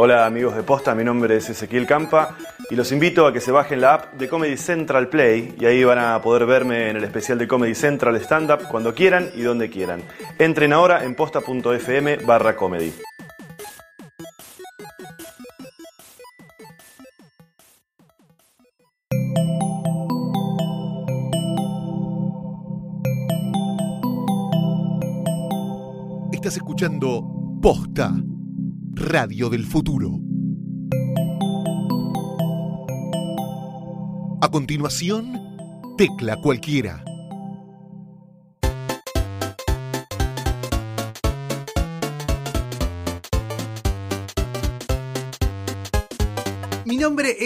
Hola amigos de Posta, mi nombre es Ezequiel Campa y los invito a que se bajen la app de Comedy Central Play y ahí van a poder verme en el especial de Comedy Central Stand Up cuando quieran y donde quieran. Entren ahora en posta.fm barra comedy. Estás escuchando Posta, Radio del Futuro. A continuación, Tecla Cualquiera.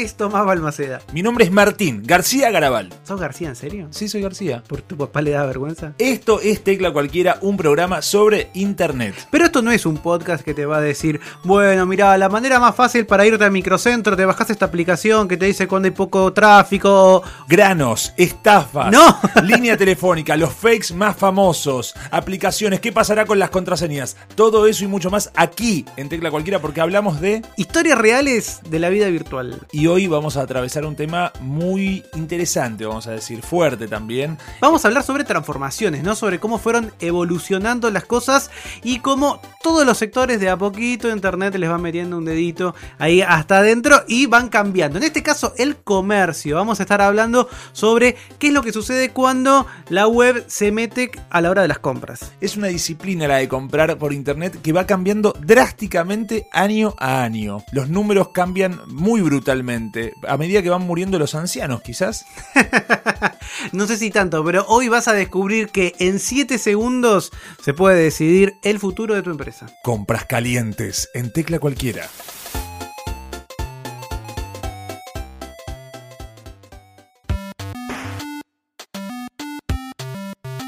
Es Tomás Balmaceda. Mi nombre es Martín García Garabal. ¿Sos García, en serio? Sí, soy García. ¿Por tu papá le da vergüenza? Esto es Tecla Cualquiera, un programa sobre Internet. Pero esto no es un podcast que te va a decir, bueno, mira, la manera más fácil para irte al microcentro, te bajas esta aplicación que te dice cuando hay poco tráfico. Granos, estafas, No. línea telefónica, los fakes más famosos, aplicaciones, qué pasará con las contraseñas. Todo eso y mucho más aquí en Tecla Cualquiera porque hablamos de... Historias reales de la vida virtual. Y hoy vamos a atravesar un tema muy interesante, vamos a decir, fuerte también. Vamos a hablar sobre transformaciones, ¿no? Sobre cómo fueron evolucionando las cosas y cómo todos los sectores de a poquito Internet les va metiendo un dedito ahí hasta adentro y van cambiando. En este caso, el comercio. Vamos a estar hablando sobre qué es lo que sucede cuando la web se mete a la hora de las compras. Es una disciplina la de comprar por internet que va cambiando drásticamente año a año. Los números cambian muy brutalmente a medida que van muriendo los ancianos, quizás. No sé si tanto, pero hoy vas a descubrir que en 7 segundos se puede decidir el futuro de tu empresa. Compras calientes en tecla cualquiera.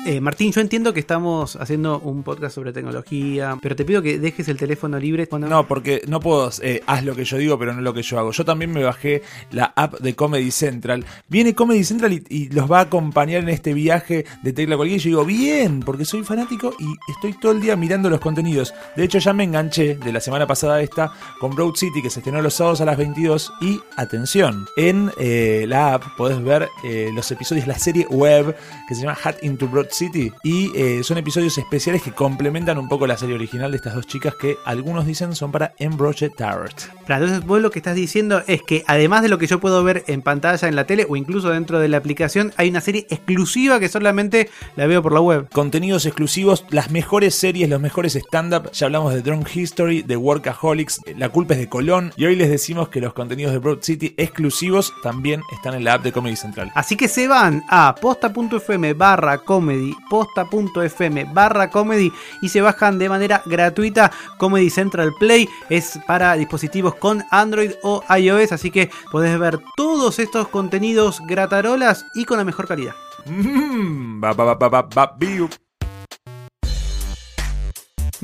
Eh, Martín, yo entiendo que estamos haciendo un podcast sobre tecnología, pero te pido que dejes el teléfono libre. No, porque no puedo, eh, haz lo que yo digo, pero no lo que yo hago. Yo también me bajé la app de Comedy Central. Viene Comedy Central y, los va a acompañar en este viaje de tecla cualquiera. Y yo digo, bien, porque soy fanático y estoy todo el día mirando los contenidos. De hecho, ya me enganché de la semana pasada esta con Broad City, que se estrenó los sábados a las 22. Y atención, en eh, la app podés ver los episodios, la serie web que se llama Hat into Broad City. Y eh, son episodios especiales que complementan un poco la serie original de estas dos chicas que algunos dicen son para Embroche. Claro, entonces vos lo que estás diciendo es que además de lo que yo puedo ver en pantalla en la tele o incluso dentro de la aplicación, hay una serie exclusiva que solamente la veo por la web. Contenidos exclusivos, las mejores series, los mejores stand-up. Ya hablamos de Drunk History, de Workaholics, La culpa es de Colón. Y hoy les decimos que los contenidos de Broad City exclusivos también están en la app de Comedy Central. Así que se van a posta.fm barra comedy, posta.fm barra comedy y se bajan de manera gratuita Comedy Central Play. Es para dispositivos con Android o iOS, así que podés ver todos estos contenidos gratarolas y con la mejor calidad. Mm,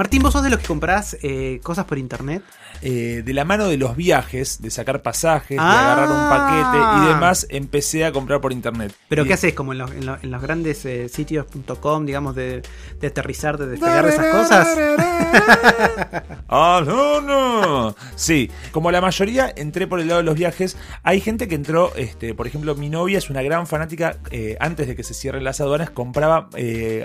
Martín, ¿vos sos de los que comprás eh, cosas por internet? Eh, de la mano de los viajes, de sacar pasajes, Ah. de agarrar un paquete y demás, empecé a comprar por internet. ¿Pero Y- qué haces? Como en los, en los- en los grandes eh, sitios.com, digamos, de, de aterrizar, de despegar de esas cosas. Ah, no, no. Sí, como la mayoría entré por el lado de los viajes, hay gente que entró, este, por ejemplo, mi novia es una gran fanática, antes de que se cierren las aduanas, compraba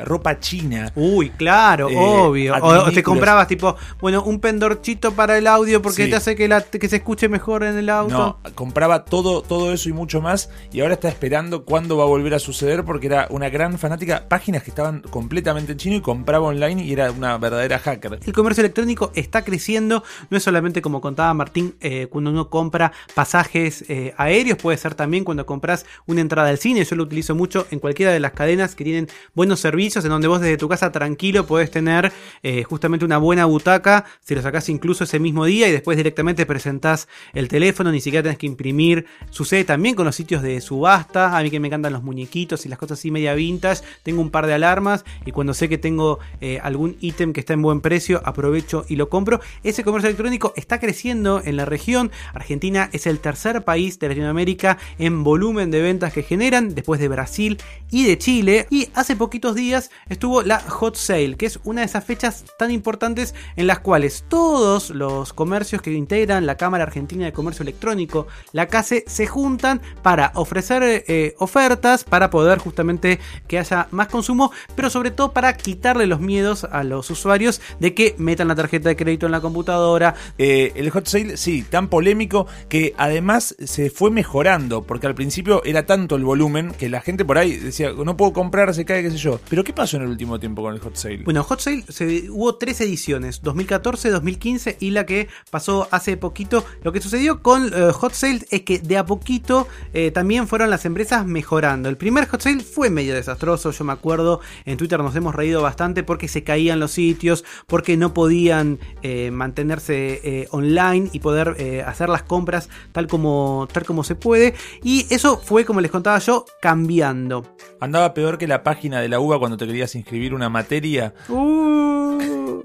ropa china. Uy, claro, obvio. O- O, te comprabas tipo, bueno, un pendorchito para el audio porque Sí. te hace que, la- que se escuche mejor en el auto. No, compraba todo, todo eso y mucho más y ahora está esperando cuándo va a volver a suceder porque era una gran fanática, páginas que estaban completamente en chino y compraba online y era una verdadera hacker. El comercio electrónico está creciendo, no es solamente como contaba Martín, eh, cuando uno compra pasajes eh, aéreos, puede ser también cuando compras una entrada al cine, yo lo utilizo mucho en cualquiera de las cadenas que tienen buenos servicios, en donde vos desde tu casa tranquilo podés tener eh, justamente una buena butaca, si lo sacás incluso ese mismo día y después directamente presentás el teléfono, ni siquiera tenés que imprimir. Sucede también con los sitios de subasta, a mí que me encantan los muñequitos y las cosas así media vintage, tengo un par de alarmas y cuando sé que tengo eh, algún ítem que está en buen precio, aprovecho y lo compro. Ese comercio electrónico está creciendo en la región. Argentina es el tercer país de Latinoamérica en volumen de ventas que generan, después de Brasil y de Chile. Y hace poquitos días estuvo la Hot Sale, que es una de esas fechas tan importantes en las cuales todos los comercios que integran la Cámara Argentina de Comercio Electrónico, la CASE, se juntan para ofrecer eh, ofertas, para poder justamente que haya más consumo, pero sobre todo para quitarle los miedos a los usuarios de que metan la tarjeta de crédito en la computadora. Eh, el hot sale, sí, tan polémico que además se fue mejorando, porque al principio era tanto el volumen que la gente por ahí decía, no puedo comprar, se cae, qué sé yo. Pero ¿qué pasó en el último tiempo con el hot sale? Bueno, hot sale se, hubo tres ediciones, 2014, 2015 y la que pasó hace poquito. Lo que sucedió con eh, hot sale es que de a poquito eh, también fueron las empresas mejorando. El primer hot sale fue medio desastroso, yo me acuerdo, en Twitter nos hemos reído bastante porque se caían los sitios, porque no podían eh, mantenerse online y poder hacer las compras tal como, tal como se puede. Y eso fue, como les contaba yo, cambiando. Andaba peor que la página de la UBA cuando te querías inscribir una materia. Uh.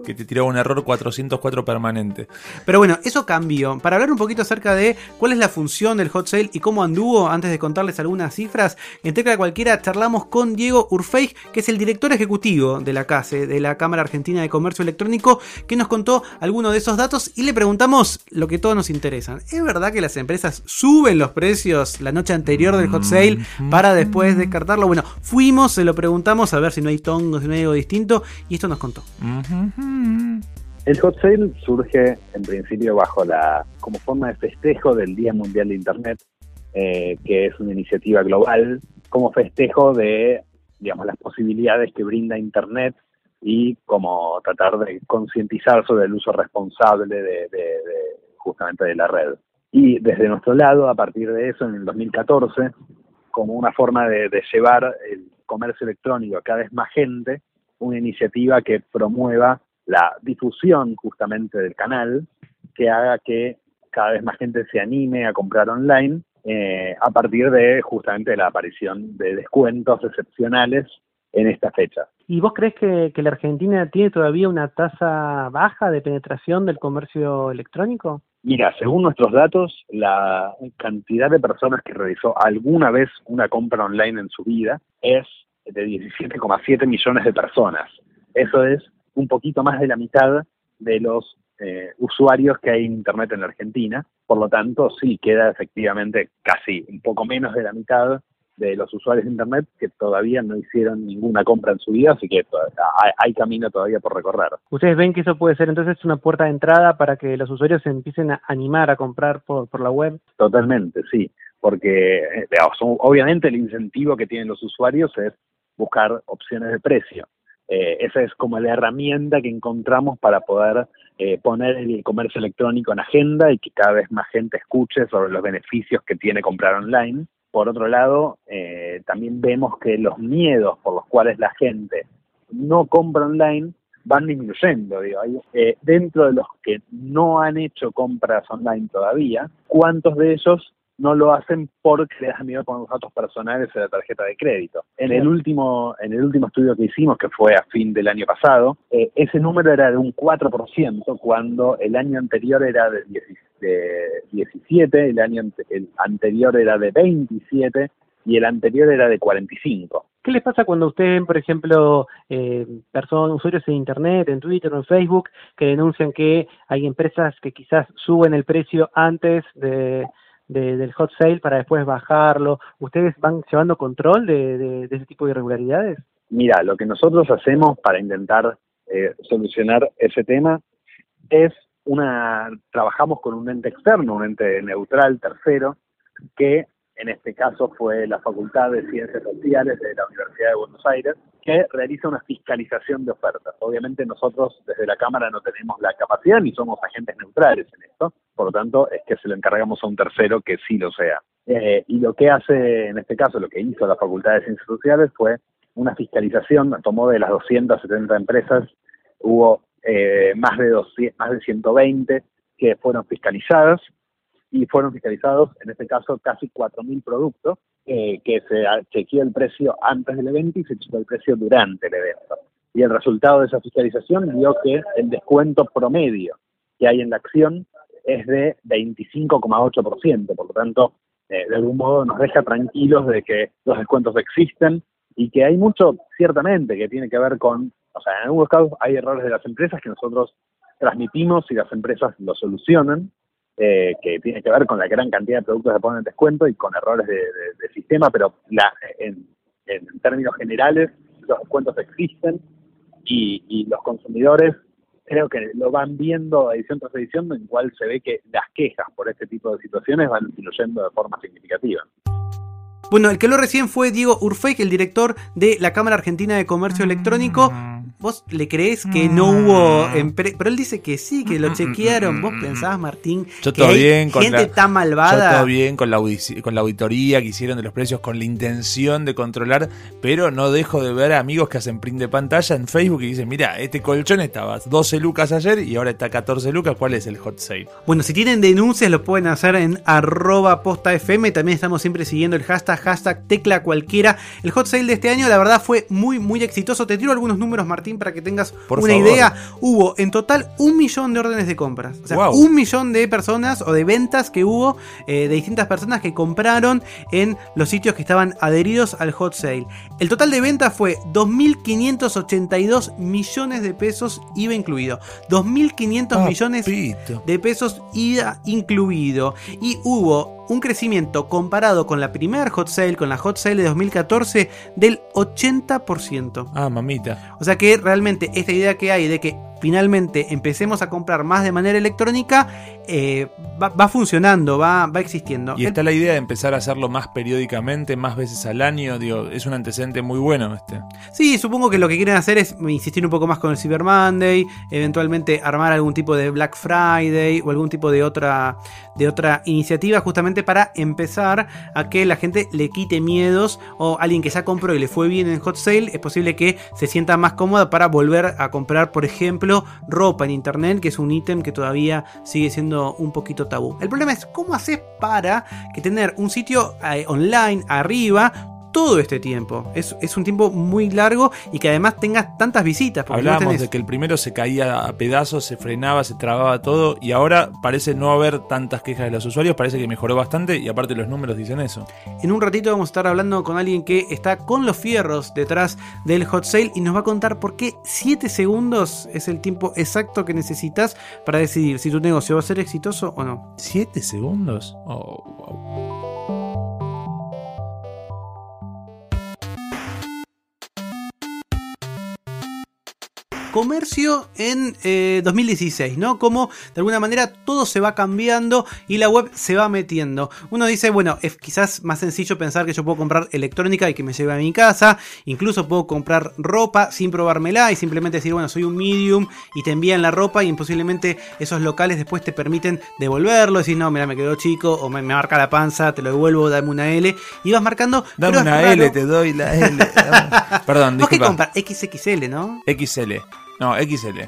Que te tiraba un error 404 permanente. Pero bueno, eso cambió. Para hablar un poquito acerca de cuál es la función del hot sale y cómo anduvo, antes de contarles algunas cifras, en Tecla Cualquiera charlamos con Diego Urfeig, que es el director ejecutivo de la CASE, de la Cámara Argentina de Comercio Electrónico, que nos contó algunos de esos datos y le preguntamos lo que todos nos interesan. ¿Es verdad que las empresas suben los precios la noche anterior del hot sale para después descartarlo? Bueno, fuimos, se lo preguntamos a ver si no hay tongos, si no hay algo distinto y esto nos contó. El hot sale surge en principio bajo la como forma de festejo del Día Mundial de Internet, eh, que es una iniciativa global, como festejo de digamos las posibilidades que brinda Internet y como tratar de concientizar sobre el uso responsable de, justamente de la red. Y desde nuestro lado, a partir de eso, en el 2014, como una forma de, de llevar el comercio electrónico a cada vez más gente, una iniciativa que promueva la difusión justamente del canal, que haga que cada vez más gente se anime a comprar online eh, a partir de justamente la aparición de descuentos excepcionales en esta fecha. ¿Y vos crees que, la Argentina tiene todavía una tasa baja de penetración del comercio electrónico? Mira, según nuestros datos, la cantidad de personas que realizó alguna vez una compra online en su vida es de 17,7 millones de personas. Eso es un poquito más de la mitad de los eh, usuarios que hay en Internet en la Argentina. Por lo tanto, sí, queda efectivamente casi un poco menos de la mitad de los usuarios de Internet que todavía no hicieron ninguna compra en su vida, así que hay, camino todavía por recorrer. ¿Ustedes ven que eso puede ser entonces una puerta de entrada para que los usuarios se empiecen a animar a comprar por, por la web? Totalmente, sí, porque eh, obviamente el incentivo que tienen los usuarios es buscar opciones de precio. Eh, esa es como la herramienta que encontramos para poder eh, poner el comercio electrónico en agenda y que cada vez más gente escuche sobre los beneficios que tiene comprar online. Por otro lado, eh, también vemos que los miedos por los cuales la gente no compra online van disminuyendo. Digo. Eh, dentro de los que no han hecho compras online todavía, ¿cuántos de ellos no lo hacen porque les da miedo con los datos personales de la tarjeta de crédito. En el último, en el último estudio que hicimos, que fue a fin del año pasado, eh, ese número era de un 4%, cuando el año anterior era de, 17, el año el anterior era de 27 y el anterior era de 45. ¿Qué les pasa cuando ustedes ven, por ejemplo, eh, personas, usuarios en Internet, en Twitter o en Facebook, que denuncian que hay empresas que quizás suben el precio antes de, del hot sale para después bajarlo. ¿Ustedes van llevando control de, ese tipo de irregularidades? Mira, lo que nosotros hacemos para intentar eh, solucionar ese tema es una, trabajamos con un ente externo, un ente neutral, tercero, que en este caso fue la Facultad de Ciencias Sociales de la Universidad de Buenos Aires, que realiza una fiscalización de ofertas. Obviamente nosotros desde la Cámara no tenemos la capacidad ni somos agentes neutrales en esto, por lo tanto es que se lo encargamos a un tercero que sí lo sea. Eh, y lo que hace, en este caso, lo que hizo la Facultad de Ciencias Sociales fue una fiscalización, tomó de las 270 empresas, hubo eh, más, de 200, más de 120 que fueron fiscalizadas y fueron fiscalizados, en este caso, casi 4.000 productos, eh, que se chequeó el precio antes del evento y se chequeó el precio durante el evento. Y el resultado de esa fiscalización dio que el descuento promedio que hay en la acción es de 25,8%, por lo tanto, eh, de algún modo nos deja tranquilos de que los descuentos existen y que hay mucho, ciertamente, que tiene que ver con, o sea, en algunos casos hay errores de las empresas que nosotros transmitimos y las empresas lo solucionan, eh, que tiene que ver con la gran cantidad de productos que ponen en descuento y con errores de, de- de sistema, pero la, en, en términos generales los descuentos existen y, y los consumidores creo que lo van viendo edición tras edición, en cual se ve que las quejas por este tipo de situaciones van disminuyendo de forma significativa. Bueno, el que lo recién fue Diego Urfey, el director de la Cámara Argentina de Comercio Electrónico. ¿Vos le creés que no hubo Pero él dice que sí, que lo chequearon. ¿Vos pensabas, Martín, Yo que todo hay bien con gente la- tan Yo malvada? todo bien con la, audici- con la auditoría que hicieron de los precios con la intención de controlar, pero no dejo de ver amigos que hacen print de pantalla en Facebook y dicen, mira, este colchón estaba 12 lucas ayer y ahora está 14 lucas, ¿cuál es el hot sale? Bueno, si tienen denuncias lo pueden hacer en arroba posta FM. También estamos siempre siguiendo el hashtag, hashtag tecla cualquiera. El hot sale de este año, la verdad, fue muy, muy exitoso. Te tiro algunos números, Martín, para que tengas Por una favor. idea. Hubo en total un millón de órdenes de compras. O sea, Wow. un millón de personas o de ventas que hubo eh, de distintas personas que compraron en los sitios que estaban adheridos al hot sale. El total de ventas fue 2.582 millones de pesos, IVA incluido. 2.500 millones de pesos IVA incluido. Y hubo un crecimiento comparado con la primer hot sale, con la hot sale de 2014, del 80%. Ah, mamita. O sea que realmente esta idea que hay de que finalmente empecemos a comprar más de manera electrónica eh, va, va funcionando, va, va existiendo. Y El- está la idea de empezar a hacerlo más periódicamente, más veces al año, digo, es un antecedente muy bueno este. Sí, supongo que lo que quieren hacer es insistir un poco más con el Cyber Monday, eventualmente armar algún tipo de Black Friday o algún tipo de otra, de otra iniciativa justamente para empezar a que la gente le quite miedos o alguien que ya compró y le fue bien en Hot Sale, es posible que se sienta más cómoda para volver a comprar, por ejemplo, ropa en internet, que es un ítem que todavía sigue siendo un poquito tabú. El problema es cómo haces para que tener un sitio eh, online arriba todo este tiempo. Es, es un tiempo muy largo y que además tengas tantas visitas. No Hablábamos tenés- de que el primero se caía a pedazos, se frenaba, se trababa todo y ahora parece no haber tantas quejas de los usuarios, parece que mejoró bastante y aparte los números dicen eso. En un ratito vamos a estar hablando con alguien que está con los fierros detrás del hot sale y nos va a contar por qué 7 segundos es el tiempo exacto que necesitas para decidir si tu negocio va a ser exitoso o no. ¿Siete segundos? Oh, wow. Comercio en eh, 2016, ¿no? Como de alguna manera todo se va cambiando y la web se va metiendo. Uno dice, bueno, es quizás más sencillo pensar que yo puedo comprar electrónica y que me lleve a mi casa, incluso puedo comprar ropa sin probármela y simplemente decir, bueno, soy un medium y te envían la ropa y imposiblemente esos locales después te permiten devolverlo, decir, no, mira, me quedó chico o me, me marca la panza, te lo devuelvo, dame una L y vas marcando. Dame una. L, te doy la L. Perdón, ¿Vos qué disculpa. compras? XXL, ¿no? XL. No, XL.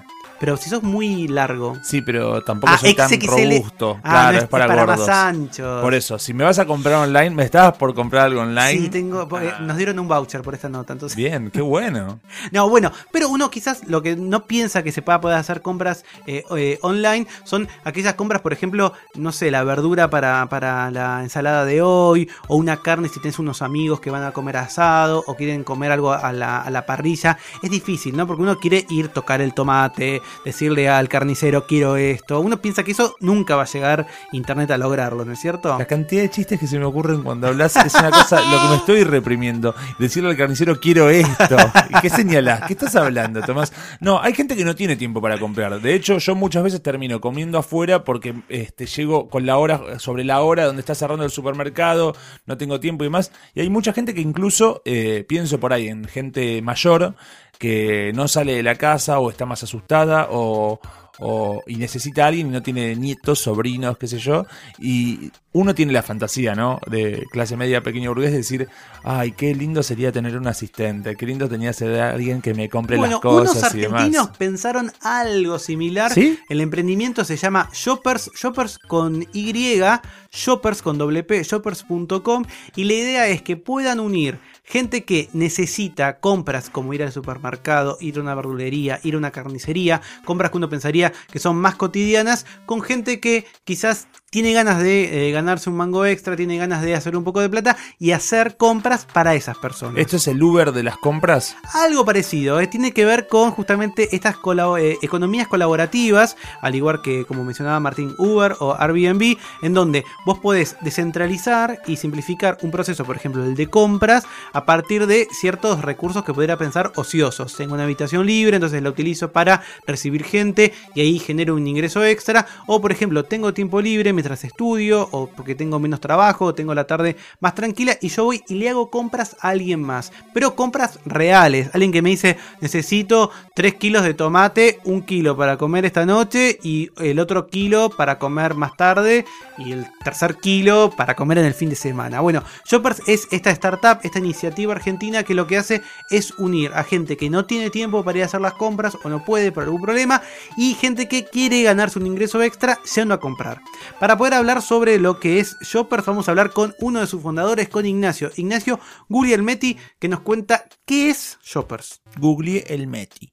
Pero si sos muy largo. Sí, pero tampoco Ah, soy tan XXL. robusto. Ah, claro, no, es para, más gordos. anchos. Por eso, si me vas a comprar online, me estabas por comprar algo online. Sí, tengo, porque nos dieron un voucher por esta nota, entonces. Bien, qué bueno. No, bueno, pero uno quizás lo que no piensa que se pueda poder hacer compras eh, eh, online son aquellas compras, por ejemplo, no sé, la verdura para, para la ensalada de hoy, o una carne si tienes unos amigos que van a comer asado, o quieren comer algo a la, a la parrilla. Es difícil, ¿no? Porque uno quiere ir, tocar el tomate, decirle al carnicero quiero esto. Uno piensa que eso nunca va a llegar internet a lograrlo, ¿no es cierto? La cantidad de chistes que se me ocurren cuando hablas es una cosa, lo que me estoy reprimiendo. Decirle al carnicero, quiero esto. ¿Y ¿Qué señalás? ¿Qué estás hablando, Tomás? No, hay gente que no tiene tiempo para comprar. De hecho, yo muchas veces termino comiendo afuera porque este, llego con la hora, sobre la hora donde está cerrando el supermercado, no tengo tiempo y más. Y hay mucha gente que incluso, eh, pienso por ahí en gente mayor, que no sale de la casa o está más asustada o, o- y necesita a alguien y no tiene nietos, sobrinos, qué sé yo, y uno tiene la fantasía, ¿no? De clase media, pequeño burgués, de decir, ay, qué lindo sería tener un asistente, qué lindo tenía ser alguien que me compre Bueno, las cosas unos y demás. argentinos pensaron algo similar. ¿Sí? El emprendimiento se llama Shoppers, Shoppers con Y, shoppers con doble P, shoppers.com y la idea es que puedan unir gente que necesita compras como ir al supermercado, ir a una verdulería, ir a una carnicería, compras que uno pensaría que son más cotidianas, con gente que quizás tiene ganas de eh, ganarse un mango extra, tiene ganas de hacer un poco de plata y hacer compras para esas personas. ¿Esto es el Uber de las compras? Algo parecido, eh, tiene que ver con justamente estas eh, economías colaborativas, al igual que como mencionaba Martín Uber o Airbnb, en donde vos podés descentralizar y simplificar un proceso, por ejemplo, el de compras, a partir de ciertos recursos que pudiera pensar ociosos. Tengo una habitación libre, entonces la utilizo para recibir gente y ahí genero un ingreso extra. O por ejemplo, tengo tiempo libre mientras estudio o porque tengo menos trabajo, tengo la tarde más tranquila y yo voy y le hago compras a alguien más. Pero compras reales. Alguien que me dice, necesito 3 kilos de tomate, un kilo para comer esta noche y el otro kilo para comer más tarde y el tercer kilo para comer en el fin de semana. Bueno, Shoppers es esta startup, esta iniciativa argentina que lo que hace es unir a gente que no tiene tiempo para ir a hacer las compras o no puede por algún problema y gente que quiere ganarse un ingreso extra yendo a comprar. Para poder hablar sobre lo que es Shoppers vamos a hablar con uno de sus fundadores, con Ignacio. Ignacio Gurielmeti que nos cuenta qué es Shoppers. Google el Meti.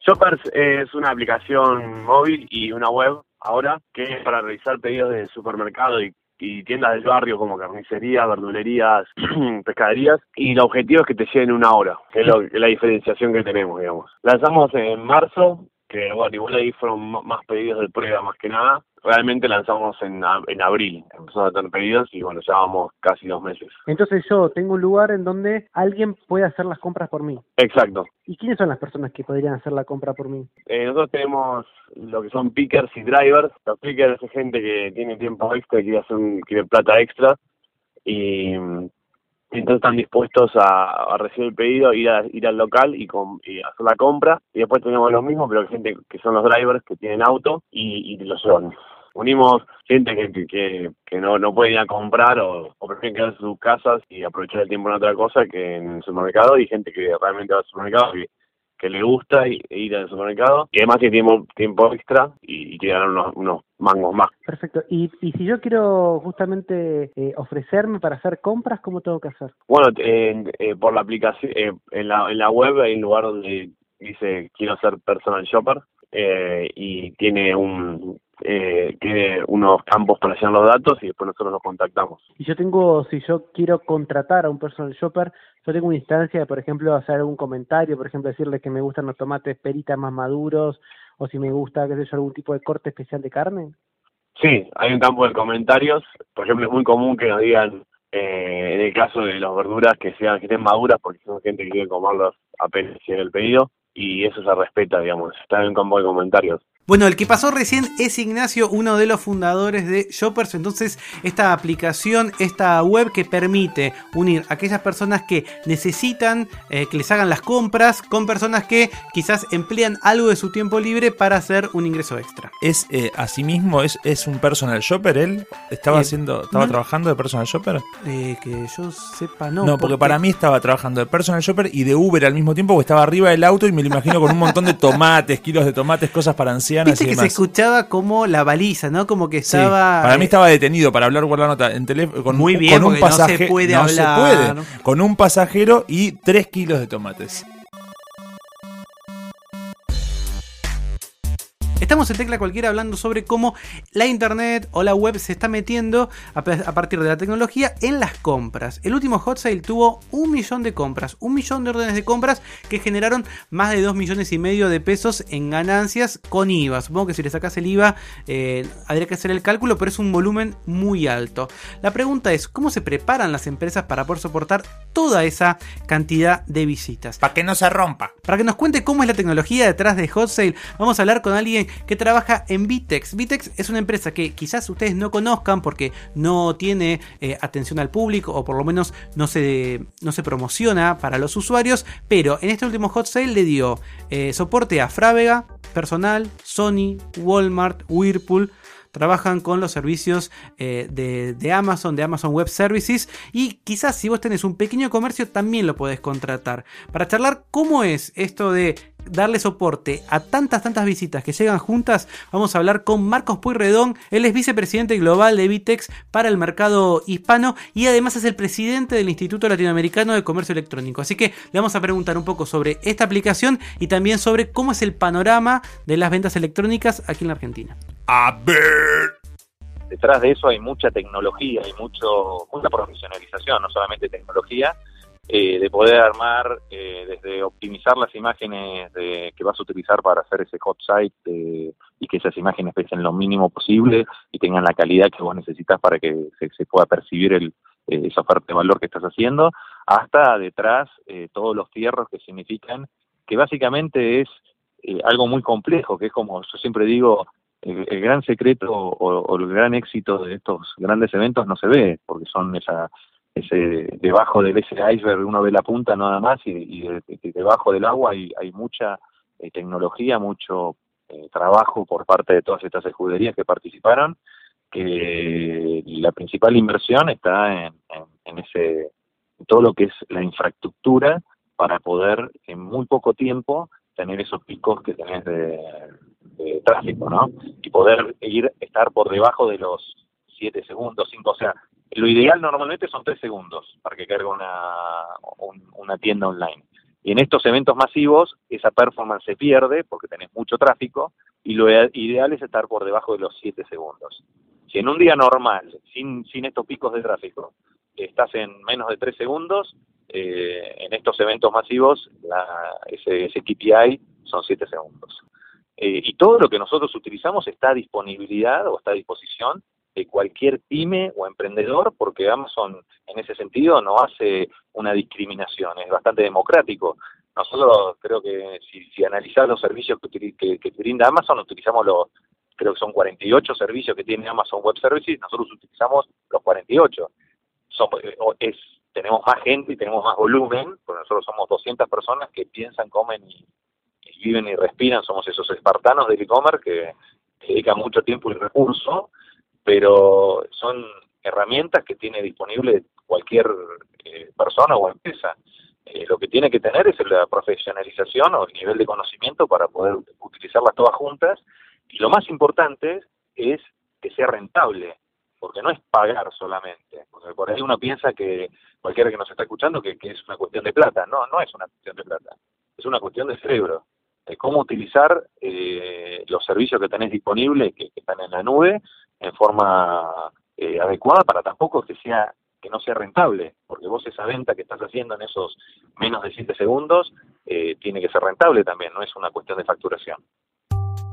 Shoppers es una aplicación móvil y una web ahora que es para realizar pedidos de supermercado y, y tiendas del barrio como carnicerías, verdulerías, pescaderías y el objetivo es que te lleguen en una hora, que es, lo- que es la diferenciación que tenemos, digamos. Lanzamos en marzo, que bueno, igual ahí fueron más pedidos de prueba más que nada. Realmente lanzamos en, a- en abril, empezamos a tener pedidos y bueno, ya vamos casi dos meses. Entonces yo tengo un lugar en donde alguien puede hacer las compras por mí. Exacto. ¿Y quiénes son las personas que podrían hacer la compra por mí? Eh, nosotros tenemos lo que son pickers y drivers. Los pickers es gente que tiene tiempo extra, quiere hacer un, quiere plata extra y, entonces están dispuestos a, a recibir el pedido, ir a, ir al local y, com- y hacer la compra. Y después tenemos lo mismo, pero gente que son los drivers que tienen auto y, y los llevan. Unimos gente que, que- que, que no, no puede ir a comprar o, o prefieren quedarse en sus casas y aprovechar el tiempo en otra cosa que en el supermercado y gente que realmente va al supermercado y que le gusta i- ir al supermercado y además tiene tiempo, tiempo extra y, y quiere ganar unos, unos mangos más. Perfecto. Y, y si yo quiero justamente eh, ofrecerme para hacer compras, ¿cómo tengo que hacer? Bueno, en- eh, por la aplicación, eh, en, la, en la web hay un lugar donde dice quiero ser personal shopper eh, y tiene un eh, tiene unos campos para llenar los datos y después nosotros los contactamos. Y yo tengo, si yo quiero contratar a un personal shopper, yo tengo una instancia de, por ejemplo, hacer algún comentario, por ejemplo, decirle que me gustan los tomates peritas más maduros, o si me gusta, qué sé yo, algún tipo de corte especial de carne. Sí, hay un campo de comentarios. Por ejemplo, es muy común que nos digan, eh, en el caso de las verduras, que sean que estén maduras, porque son gente que quiere comerlas apenas llega el pedido, y eso se respeta, digamos. Está en un campo de comentarios. Bueno, el que pasó recién es Ignacio, uno de los fundadores de Shoppers. Entonces, esta aplicación, esta web que permite unir a aquellas personas que necesitan eh, que les hagan las compras con personas que quizás emplean algo de su tiempo libre para hacer un ingreso extra. ¿Es eh, asimismo, es, es un personal shopper él? ¿Estaba Eh, haciendo, estaba no. trabajando de personal shopper? Eh, que yo sepa, no. No, porque para mí estaba trabajando de personal shopper y de Uber al mismo tiempo, porque estaba arriba del auto y me lo imagino con un montón de tomates, kilos de tomates, cosas para Viste y que se escuchaba como la baliza, ¿no? Como que Sí, estaba. Para mí eh, estaba detenido para hablar por la nota en teléfono con, Muy bien, con un porque no se puede no se hablar. puede. con un pasajero y 3 kilos de tomates. Estamos en Tecla Cualquiera hablando sobre cómo la internet o la web se está metiendo a, partir de la tecnología en las compras. El último hot sale tuvo un millón de compras, un millón de órdenes de compras que generaron más de 2 millones y medio de pesos en ganancias con IVA. Supongo que si le sacas el IVA eh, habría que hacer el cálculo, pero es un volumen muy alto. La pregunta es, ¿cómo se preparan las empresas para poder soportar toda esa cantidad de visitas? Para que no se rompa. Para que nos cuente cómo es la tecnología detrás de Hot Sale, vamos a hablar con alguien que trabaja en Vitex. Vitex es una empresa que quizás ustedes no conozcan porque no tiene eh, atención al público o por lo menos no se, no se promociona para los usuarios, pero en este último Hot Sale le dio eh, soporte a Frávega, Personal, Sony, Walmart, Whirlpool trabajan con los servicios eh, de, de Amazon, de Amazon Web Services y quizás si vos tenés un pequeño comercio también lo podés contratar. Para charlar cómo es esto de darle soporte a tantas, tantas visitas que llegan juntas, vamos a hablar con Marcos Pueyrredón. Él es vicepresidente global de Vitex para el mercado hispano y además es el presidente del Instituto Latinoamericano de Comercio Electrónico. Así que le vamos a preguntar un poco sobre esta aplicación y también sobre cómo es el panorama de las ventas electrónicas aquí en la Argentina. A ver. detrás de eso hay mucha tecnología, hay mucho, mucha profesionalización, no solamente tecnología, eh, de poder armar, eh, desde optimizar las imágenes de, que vas a utilizar para hacer ese hot site eh, y que esas imágenes pesen lo mínimo posible y tengan la calidad que vos necesitas para que se, pueda percibir el, eh, esa oferta de valor que estás haciendo, hasta detrás eh, todos los fierros que significan que básicamente es eh, algo muy complejo, que es como yo siempre digo, el, el gran secreto o el gran éxito de estos grandes eventos no se ve, porque son esa ese debajo de ese iceberg uno ve la punta nada más y, y de- de- debajo del agua hay, hay mucha eh, tecnología, mucho eh, trabajo por parte de todas estas escuderías que participaron, que la principal inversión está en, en, ese todo lo que es la infraestructura para poder en muy poco tiempo tener esos picos que tenés de, de tráfico, ¿no? Y poder ir estar por debajo de los 7 segundos, 5, o sea, lo ideal normalmente son 3 segundos para que cargue una, un- una tienda online. Y en estos eventos masivos esa performance se pierde porque tenés mucho tráfico y lo ideal es estar por debajo de los 7 segundos. Si en un día normal, sin, sin estos picos de tráfico, estás en menos de 3 segundos, eh, en estos eventos masivos la- ese, ese KPI son 7 segundos. Eh, y todo lo que nosotros utilizamos está a disponibilidad o está a disposición de cualquier pyme o emprendedor, porque Amazon en ese sentido no hace una discriminación, es bastante democrático. Nosotros creo que si, si analizás los servicios que, que, brinda Amazon, utilizamos los, creo que son 48 servicios que tiene Amazon Web Services, nosotros utilizamos los 48. Somos, eh, es, tenemos más gente y tenemos más volumen, porque nosotros somos 200 personas que piensan, comen y, viven y respiran, somos esos espartanos del e-commerce que dedican mucho tiempo y recurso, pero son herramientas que tiene disponible cualquier eh, persona o empresa. Eh, lo que tiene que tener es la profesionalización o el nivel de conocimiento para poder utilizarlas todas juntas y lo más importante es que sea rentable, porque no es pagar solamente, porque por ahí uno piensa que cualquiera que nos está escuchando que, que es una cuestión de plata, no, no es una cuestión de plata, es una cuestión de cerebro, de cómo utilizar eh, los servicios que tenés disponibles, que, que están en la nube, en forma eh, adecuada para tampoco que sea que no sea rentable, porque vos esa venta que estás haciendo en esos menos de 7 segundos eh, tiene que ser rentable también, no es una cuestión de facturación.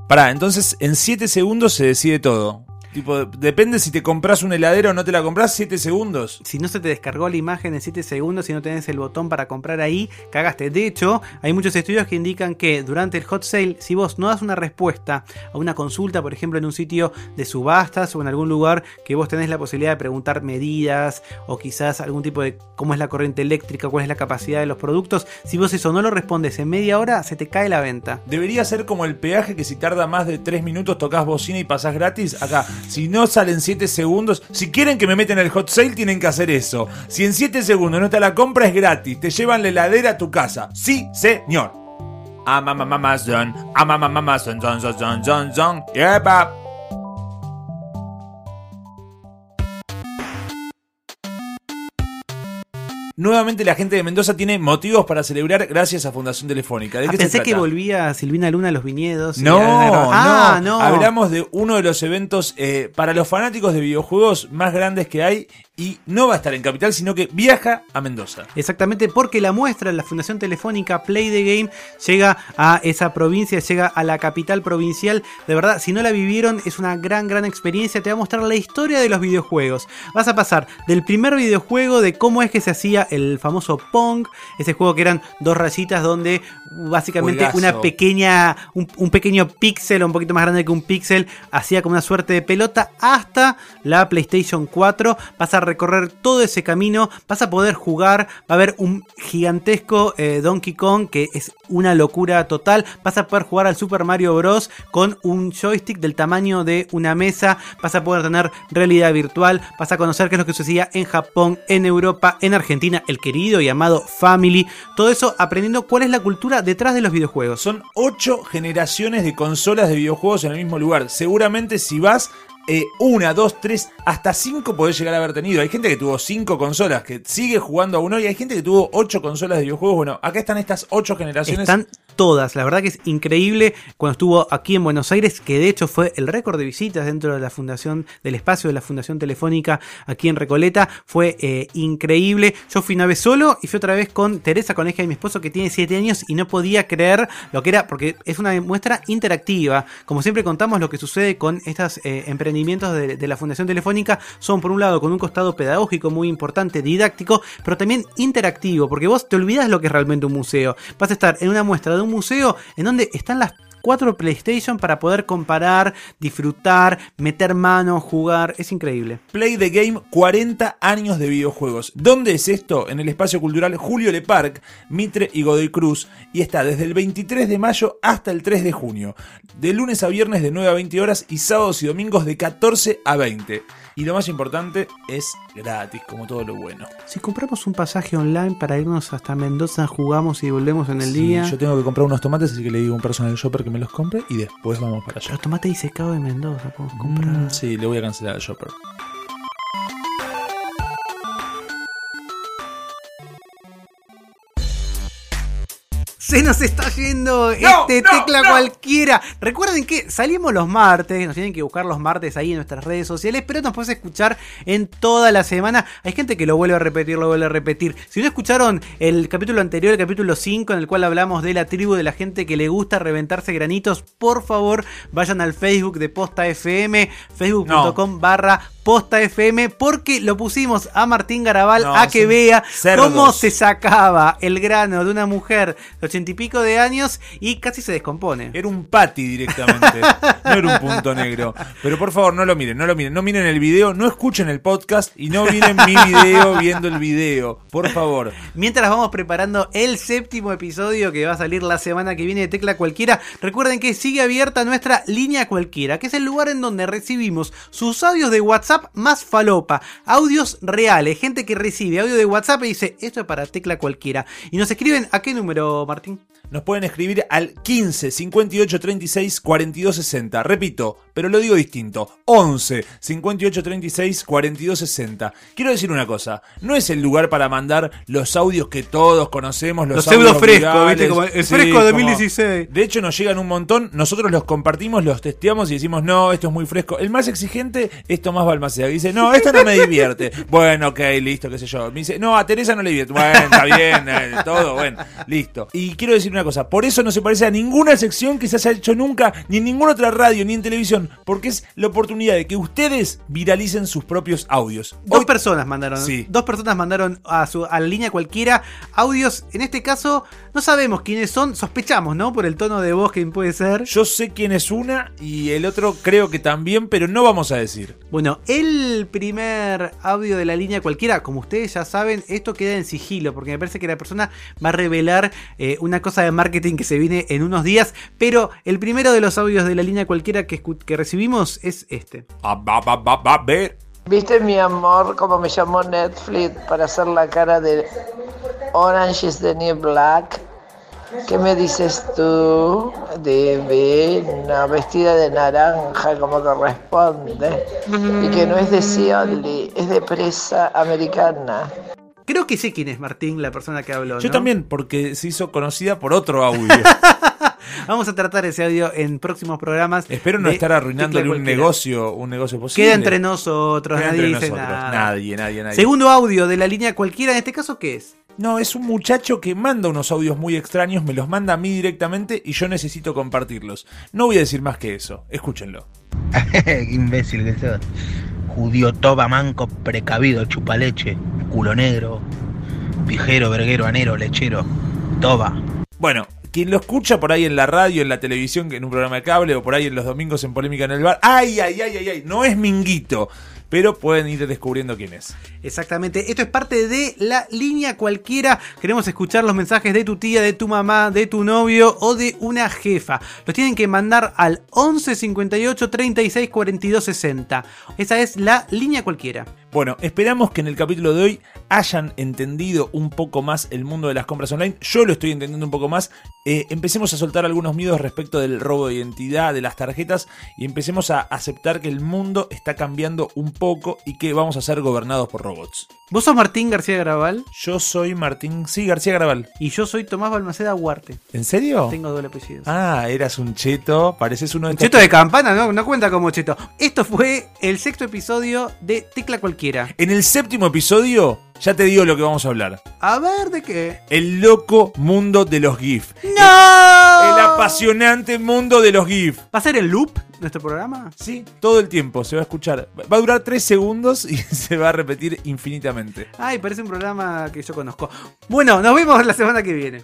Pará, entonces en 7 segundos se decide todo. Tipo, depende si te compras una heladera o no te la compras, 7 segundos. Si no se te descargó la imagen en 7 segundos y no tenés el botón para comprar ahí, cagaste. De hecho, hay muchos estudios que indican que durante el hot sale, si vos no das una respuesta a una consulta, por ejemplo, en un sitio de subastas o en algún lugar que vos tenés la posibilidad de preguntar medidas o quizás algún tipo de cómo es la corriente eléctrica, cuál es la capacidad de los productos, si vos eso no lo respondes en media hora, se te cae la venta. Debería ser como el peaje que si tarda más de 3 minutos tocas bocina y pasás gratis. Acá, si no salen 7 segundos, si quieren que me metan el hot sale, tienen que hacer eso. Si en 7 segundos no está la compra, es gratis. Te llevan la heladera a tu casa. Sí, señor. Amamamamazon, amamamamazon, zon, zon, zon, zon, zon. Yepa. Nuevamente la gente de Mendoza tiene motivos para celebrar gracias a Fundación Telefónica. ¿De Ah, qué se pensé que volvía Silvina Luna a los viñedos. No, a- Ah, no, no. Hablamos de uno de los eventos eh, para los fanáticos de videojuegos más grandes que hay y no va a estar en Capital, sino que viaja a Mendoza. Exactamente, porque la muestra de la Fundación Telefónica Play the Game llega a esa provincia, llega a la capital provincial. De verdad, si no la vivieron, es una gran, gran experiencia. Te va a mostrar la historia de los videojuegos. Vas a pasar del primer videojuego de cómo es que se hacía el famoso Pong, ese juego que eran dos rayitas donde básicamente Juegazo. una pequeña, un, un pequeño píxel, un poquito más grande que un píxel, hacía como una suerte de pelota, hasta la PlayStation 4. Vas a recorrer todo ese camino, vas a poder jugar, va a haber un gigantesco eh, Donkey Kong que es una locura total, vas a poder jugar al Super Mario Bros. con un joystick del tamaño de una mesa, vas a poder tener realidad virtual, vas a conocer qué es lo que sucedía en Japón, en Europa, en Argentina el querido y amado Family. Todo eso aprendiendo cuál es la cultura detrás de los videojuegos. Son ocho generaciones de consolas de videojuegos en el mismo lugar. Seguramente si vas eh, una, dos, tres, hasta cinco podés llegar a haber tenido. Hay gente que tuvo cinco consolas, que sigue jugando a uno, y hay gente que tuvo ocho consolas de videojuegos. Bueno, acá están estas ocho generaciones. Están todas, la verdad que es increíble cuando estuvo aquí en Buenos Aires, que de hecho fue el récord de visitas dentro de la fundación, del espacio de la Fundación Telefónica aquí en Recoleta, fue eh, increíble. Yo fui una vez solo y fui otra vez con Teresa Coneja y mi esposo que tiene 7 años y no podía creer lo que era, porque es una muestra interactiva. Como siempre contamos lo que sucede con estos eh, emprendimientos de, la Fundación Telefónica, son por un lado con un costado pedagógico muy importante, didáctico, pero también interactivo, porque vos te olvidás lo que es realmente un museo. Vas a estar en una muestra de un museo en donde están las cuatro PlayStation para poder comparar, disfrutar, meter mano, jugar. Es increíble. Play the Game 40 años de videojuegos. ¿Dónde es esto? En el espacio cultural Julio Le Parc, Mitre y Godoy Cruz. Y está desde el 23 de mayo hasta el 3 de junio. De lunes a viernes de 9 a 20 horas y sábados y domingos de 14 a 20. Y lo más importante es gratis, como todo lo bueno. Si compramos un pasaje online para irnos hasta Mendoza, jugamos y volvemos en el Sí, día. Yo tengo que comprar unos tomates, así que le digo a un personal shopper que me los compre y después vamos para allá. Pero tomate disecado de Mendoza, podemos comprar. Mm, sí, le voy a cancelar al shopper. Se nos está yendo No, este no, tecla no. cualquiera. Recuerden que salimos los martes, nos tienen que buscar los martes ahí en nuestras redes sociales, pero nos puedes escuchar en toda la semana. Hay gente que lo vuelve a repetir, lo vuelve a repetir. Si no escucharon el capítulo anterior, el capítulo 5, en el cual hablamos de la tribu de la gente que le gusta reventarse granitos, por favor vayan al Facebook de Posta FM, facebook.com barra Posta FM, porque lo pusimos a Martín Garabal No, a que vea cerdos. cómo se sacaba el grano de una mujer de ochenta y pico de años y casi se descompone. Era un patty directamente. No era un punto negro. Pero por favor, no lo miren, no lo miren. No miren el video, no escuchen el podcast y no miren mi video viendo el video. Por favor. Mientras vamos preparando el séptimo episodio que va a salir la semana que viene de Tecla Cualquiera, recuerden que sigue abierta nuestra línea cualquiera, que es el lugar en donde recibimos sus audios de WhatsApp más falopa, audios reales, gente que recibe audio de WhatsApp y dice, esto es para Tecla Cualquiera. Y nos escriben a qué número, Martín? Nos pueden escribir al 15 58 36 42 60. Repito, pero lo digo distinto. 11 58 36 42 60. Quiero decir una cosa, no es el lugar para mandar los audios que todos conocemos, los, Los audios pseudo frescos. ¿viste? Como el Sí, fresco como- 2016. De hecho, nos llegan un montón, nosotros los compartimos, los testeamos y decimos, no, esto es muy fresco. El más exigente es Tomás Balmaceda, que dice, no, esto no me divierte. bueno, ok, listo, qué sé yo. Me dice, no, a Teresa no le divierte. Bueno, está bien, eh, todo, bueno, listo. Y quiero decir una cosa, por eso no se parece a ninguna sección que se haya hecho nunca, ni en ninguna otra radio, ni en televisión, porque es la oportunidad de que ustedes viralicen sus propios audios. Dos Hoy- personas mandaron. Sí. Dos personas mandaron a, su, a la línea cualquiera audios. En este caso, no sabemos quiénes son. Sospechamos, ¿no? Por el tono de voz que puede ser. Yo sé quién es una y el otro creo que también, pero no vamos a decir. Bueno, el primer audio de la línea cualquiera, como ustedes ya saben, esto queda en sigilo, porque me parece que la persona va a revelar eh, una cosa de marketing que se viene en unos días. Pero el primero de los audios de la línea cualquiera que, que recibimos es este. ¿Viste mi amor cómo me llamó Netflix para hacer la cara de Orange is the New Black? ¿Qué me dices tú? Divina, vestida de naranja como corresponde. Y que no es de Sionly, es de presa americana. Creo que sé quién es Martín, la persona que habló. Yo ¿no? también, porque se hizo conocida por otro audio. Vamos a tratar ese audio en próximos programas. Espero no de estar arruinándole un negocio, un negocio posible. Queda entre nosotros, Queda nadie entre dice nosotros. nada. Nadie, nadie, nadie. Segundo audio de la línea cualquiera, en este caso, ¿qué es? No, es un muchacho que manda unos audios muy extraños, me los manda a mí directamente y yo necesito compartirlos. No voy a decir más que eso. Escúchenlo. Qué imbécil que sos. Judío toba manco precavido, chupaleche, culo negro, pijero, verguero, anero, lechero, toba. Bueno, quien lo escucha por ahí en la radio, en la televisión, en un programa de cable o por ahí en los domingos en Polémica en el Bar. ¡Ay, ay, ay, ay, ay! No es Minguito. Pero pueden ir descubriendo quién es. Exactamente, esto es parte de la línea cualquiera. Queremos escuchar los mensajes de tu tía, de tu mamá, de tu novio o de una jefa. Los tienen que mandar al 11 58 36 42 60. Esa es la línea cualquiera. Bueno, esperamos que en el capítulo de hoy hayan entendido un poco más el mundo de las compras online. Yo lo estoy entendiendo un poco más. Eh, empecemos a soltar algunos miedos respecto del robo de identidad, de las tarjetas, y empecemos a aceptar que el mundo está cambiando un poco y que vamos a ser gobernados por robots. ¿Vos sos Martín García Graval? Yo soy Martín, sí, García Graval. Y yo soy Tomás Balmaceda Huarte. ¿En serio? Tengo doble apellido. Ah, eras un cheto, pareces uno de Un estos- cheto de campana, no, no cuenta como cheto. Esto fue el sexto episodio de Tecla Cualquiera. En el séptimo episodio, ya te digo lo que vamos a hablar. A ver de qué. El loco mundo de los GIF. ¡No! El apasionante mundo de los GIF. ¿Va a ser el loop nuestro programa? Sí, todo el tiempo se va a escuchar. Va a durar tres segundos y se va a repetir infinitamente. Ay, parece un programa que yo conozco. Bueno, nos vemos la semana que viene.